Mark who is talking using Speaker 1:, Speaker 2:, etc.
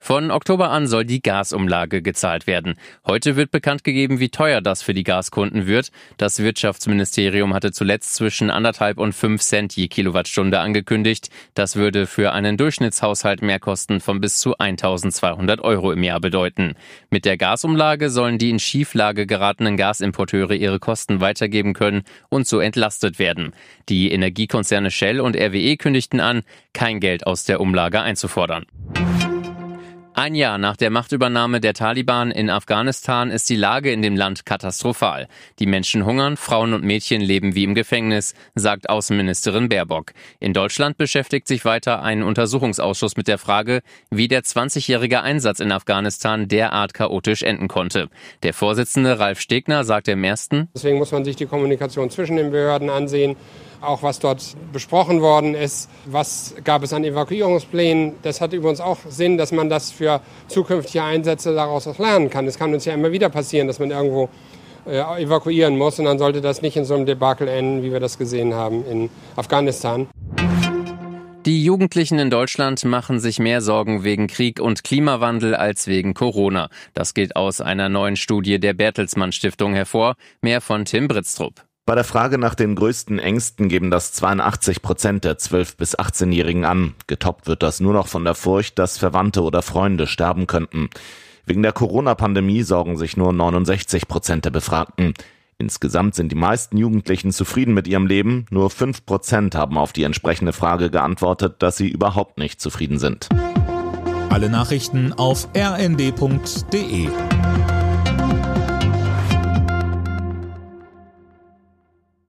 Speaker 1: Von Oktober an soll die Gasumlage gezahlt werden. Heute wird bekannt gegeben, wie teuer das für die Gaskunden wird. Das Wirtschaftsministerium hatte zuletzt zwischen anderthalb und fünf Cent je Kilowattstunde angekündigt. Das würde für einen Durchschnittshaushalt Mehrkosten von bis zu 1200 Euro im Jahr bedeuten. Mit der Gasumlage sollen die in Schieflage geratenen Gasimporteure ihre Kosten weitergeben können und so entlastet werden. Die Energiekonzerne Shell und RWE kündigten an, kein Geld aus der Umlage einzufordern. Ein Jahr nach der Machtübernahme der Taliban in Afghanistan ist die Lage in dem Land katastrophal. Die Menschen hungern, Frauen und Mädchen leben wie im Gefängnis, sagt Außenministerin Baerbock. In Deutschland beschäftigt sich weiter ein Untersuchungsausschuss mit der Frage, wie der 20-jährige Einsatz in Afghanistan derart chaotisch enden konnte. Der Vorsitzende Ralf Stegner sagte im ersten,
Speaker 2: Deswegen muss man sich die Kommunikation zwischen den Behörden ansehen auch was dort besprochen worden ist, was gab es an Evakuierungsplänen. Das hat übrigens auch Sinn, dass man das für zukünftige Einsätze daraus auch lernen kann. Es kann uns ja immer wieder passieren, dass man irgendwo äh, evakuieren muss und dann sollte das nicht in so einem Debakel enden, wie wir das gesehen haben in Afghanistan.
Speaker 1: Die Jugendlichen in Deutschland machen sich mehr Sorgen wegen Krieg und Klimawandel als wegen Corona. Das geht aus einer neuen Studie der Bertelsmann Stiftung hervor. Mehr von Tim Britztrup.
Speaker 3: Bei der Frage nach den größten Ängsten geben das 82 Prozent der 12- bis 18-Jährigen an. Getoppt wird das nur noch von der Furcht, dass Verwandte oder Freunde sterben könnten. Wegen der Corona-Pandemie sorgen sich nur 69 Prozent der Befragten. Insgesamt sind die meisten Jugendlichen zufrieden mit ihrem Leben. Nur 5 Prozent haben auf die entsprechende Frage geantwortet, dass sie überhaupt nicht zufrieden sind.
Speaker 4: Alle Nachrichten auf rnd.de